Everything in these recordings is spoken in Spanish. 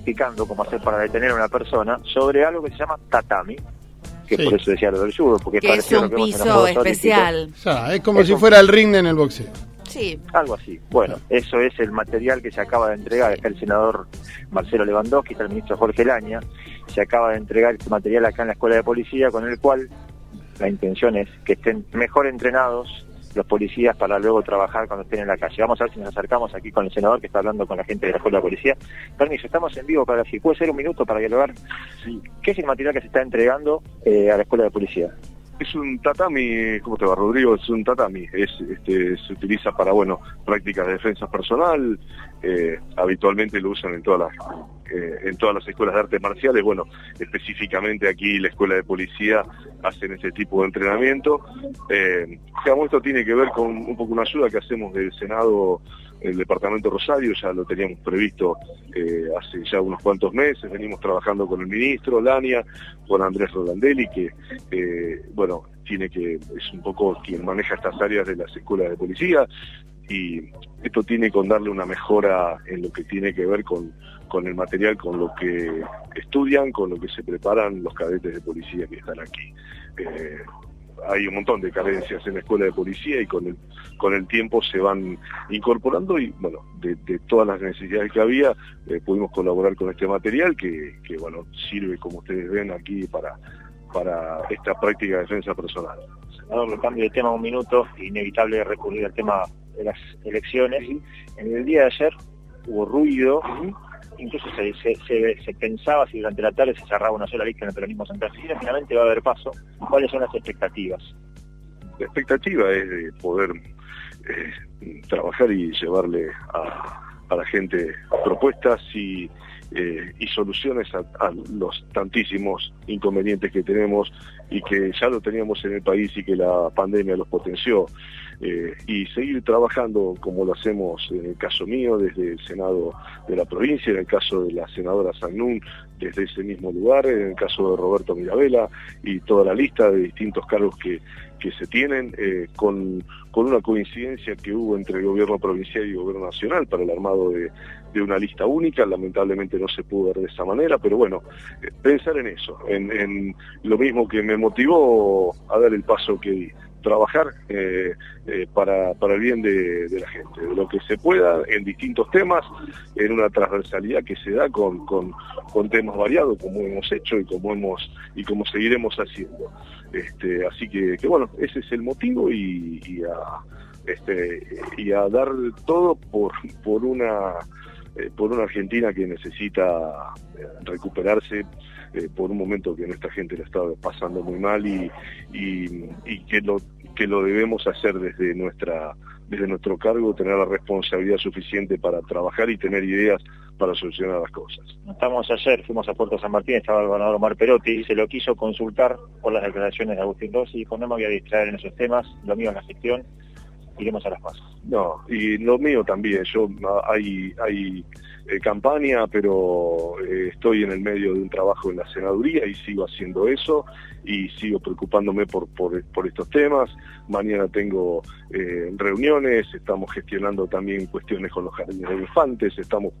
practicando cómo hacer para detener a una persona sobre algo que se llama tatami, que por eso decía lo del judo, porque que es un piso especial. es como si fuera el ring en el boxeo. Sí. Algo así. Bueno, eso es el material que se acaba de entregar. Está el senador Marcelo Lewandowski, está el ministro Jorge Laña. Se acaba de entregar este material acá en la Escuela de Policía, con el cual la intención es que estén mejor entrenados los policías para luego trabajar cuando estén en la calle. Vamos a ver si nos acercamos aquí con el senador que está hablando con la gente de la Escuela de Policía. Permiso, estamos en vivo para si puede ser un minuto para dialogar. ¿Qué es el material que se está entregando eh, a la Escuela de Policía? Es un tatami, ¿cómo te va Rodrigo? Es un tatami, es, este, se utiliza para, bueno, prácticas de defensa personal, eh, habitualmente lo usan en todas las en todas las escuelas de artes marciales, bueno, específicamente aquí la escuela de policía hacen ese tipo de entrenamiento. Eh, digamos, esto tiene que ver con un poco una ayuda que hacemos del Senado el departamento Rosario, ya lo teníamos previsto eh, hace ya unos cuantos meses, venimos trabajando con el ministro Lania, con Andrés Rolandelli, que eh, bueno, tiene que, es un poco quien maneja estas áreas de las escuelas de policía, y esto tiene que darle una mejora en lo que tiene que ver con, con el material, con lo que estudian, con lo que se preparan los cadetes de policía que están aquí. Eh, hay un montón de carencias en la escuela de policía y con el, con el tiempo se van incorporando y bueno, de, todas las necesidades que había, eh, pudimos colaborar con este material que, que, bueno, sirve como ustedes ven aquí para, para esta práctica de defensa personal. Senador, cambio de tema un minuto, inevitable recurrir al tema de las elecciones. En el día de ayer hubo ruido, incluso se, pensaba si durante la tarde se cerraba una sola lista en el peronismo central. finalmente va a haber paso, ¿cuáles son las expectativas? La expectativa es de poder eh, trabajar y llevarle a, la gente propuestas y, eh, soluciones a, a, los tantísimos inconvenientes que tenemos y que ya lo teníamos en el país y que la pandemia los potenció. Eh, y seguir trabajando como lo hacemos en el caso mío desde el Senado de la provincia, en el caso de la senadora Sagnún desde ese mismo lugar, en el caso de Roberto Mirabella y toda la lista de distintos cargos que, que se tienen, eh, con, con una coincidencia que hubo entre el gobierno provincial y el gobierno nacional para el armado de, de una lista única, lamentablemente no se pudo ver de esa manera, pero bueno, eh, pensar en eso, en, en, lo mismo que me motivó a dar el paso que di, trabajar eh, eh, para, para el bien de, la gente, de lo que se pueda en distintos temas, en una transversalidad que se da con, con, temas variados como hemos hecho y como hemos y como seguiremos haciendo. Este, así que, bueno, ese es el motivo y, y a este y a dar todo por por una eh, por una Argentina que necesita recuperarse eh, por un momento que nuestra gente lo está pasando muy mal y, y, que lo que lo debemos hacer desde nuestra desde nuestro cargo tener la responsabilidad suficiente para trabajar y tener ideas para solucionar las cosas. Estamos ayer, fuimos a Puerto San Martín, estaba el gobernador Omar Perotti, y se lo quiso consultar por las declaraciones de Agustín Rossi, y dijo, no me voy a distraer en esos temas, lo mío es la gestión, iremos a las cosas. No, y lo mío también, yo hay, hay eh, campaña, pero eh, estoy en el medio de un trabajo en la senaduría y sigo haciendo eso y sigo preocupándome por, por, por estos temas. Mañana tengo eh, reuniones, estamos gestionando también cuestiones con los jardines de infantes, estamos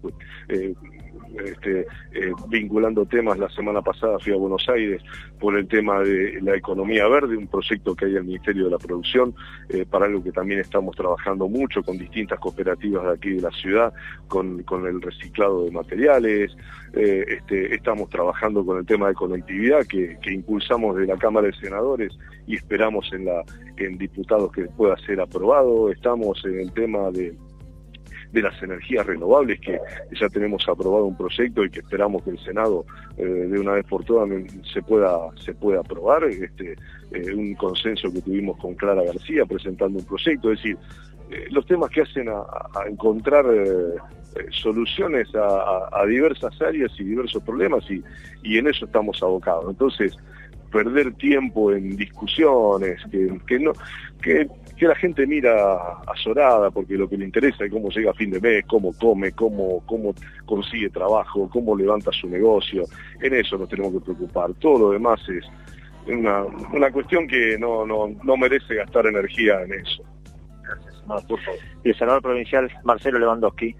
este, eh, vinculando temas. La semana pasada fui a Buenos Aires por el tema de la economía verde, un proyecto que hay el Ministerio de la Producción, eh, para algo que también estamos trabajando mucho con distintas cooperativas de aquí de la ciudad, con, con el reciclado de materiales. Eh, este, estamos trabajando con el tema de conectividad que, que impulsamos de la Cámara de Senadores y esperamos en, la, en diputados que pueda ser aprobado. Estamos en el tema de de las energías renovables, que ya tenemos aprobado un proyecto y que esperamos que el Senado eh, de una vez por todas se pueda, se pueda aprobar, este, eh, un consenso que tuvimos con Clara García presentando un proyecto, es decir, eh, los temas que hacen a, encontrar soluciones a, diversas áreas y diversos problemas y, y en eso estamos abocados. Entonces, perder tiempo en discusiones, que, que no, que, que, la gente mira azorada porque lo que le interesa es cómo llega a fin de mes, cómo come, cómo, cómo consigue trabajo, cómo levanta su negocio. En eso nos tenemos que preocupar. Todo lo demás es una, una cuestión que no, no, no merece gastar energía en eso. Gracias. Por favor. Y el senador provincial Marcelo Lewandowski